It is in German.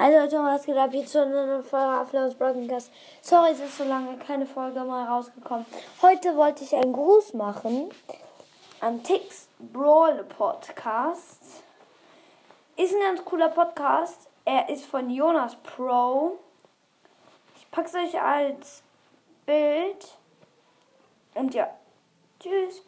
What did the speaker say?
Hi Leute, was geht ab? Jetzt schon eine Folge Aflaus Broadcast. Sorry, es ist so lange keine Folge mal rausgekommen. Heute wollte ich einen Gruß machen an Tix Brawl Podcast. Ist ein ganz cooler Podcast. Er ist von Jonas Pro. Ich packe es euch als Bild. Und ja, tschüss.